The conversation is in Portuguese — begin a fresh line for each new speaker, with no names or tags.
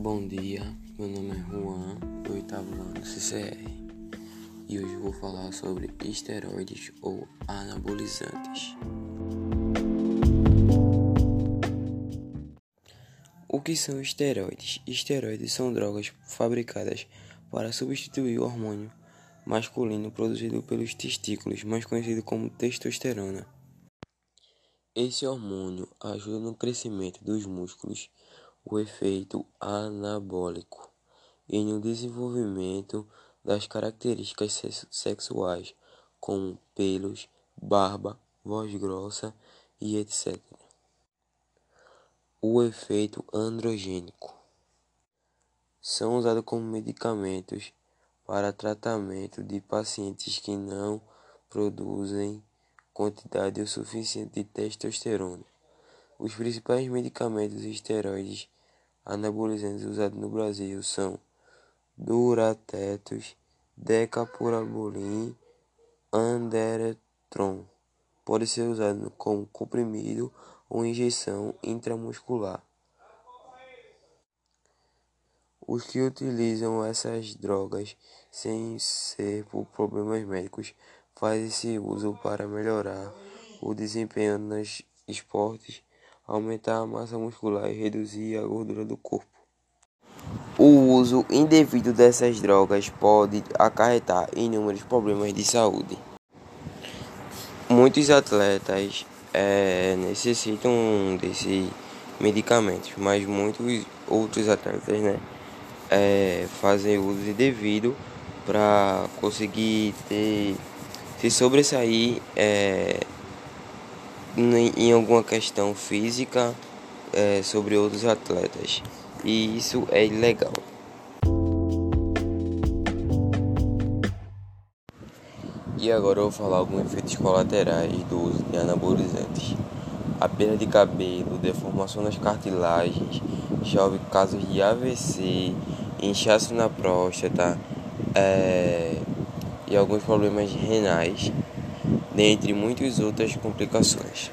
Bom dia, meu nome é Juan, do oitavo ano CCR e hoje vou falar sobre esteroides ou anabolizantes. O que são esteroides? Esteroides são drogas fabricadas para substituir o hormônio masculino produzido pelos testículos, mais conhecido como testosterona. Esse hormônio ajuda no crescimento dos músculos o efeito anabólico e no desenvolvimento das características sexuais, como pelos, barba, voz grossa e etc. O efeito androgênico são usados como medicamentos para tratamento de pacientes que não produzem quantidade o suficiente de testosterona. Os principais medicamentos esteroides anabolizantes usados no Brasil são Duratetos, Decapurabolim, Anderetron. Pode ser usado como comprimido ou injeção intramuscular. Os que utilizam essas drogas sem ser por problemas médicos fazem esse uso para melhorar o desempenho nos esportes aumentar a massa muscular e reduzir a gordura do corpo. O uso indevido dessas drogas pode acarretar inúmeros problemas de saúde. Muitos atletas é, necessitam desses medicamentos, mas muitos outros atletas né, é, fazem uso indevido para conseguir ter, se sobressair é, em alguma questão física é, sobre outros atletas. E isso é ilegal. E agora eu vou falar alguns efeitos colaterais do uso de anabolizantes. A perda de cabelo, deformação nas cartilagens, chove casos de AVC, inchaço na próstata é, e alguns problemas renais dentre muitas outras complicações.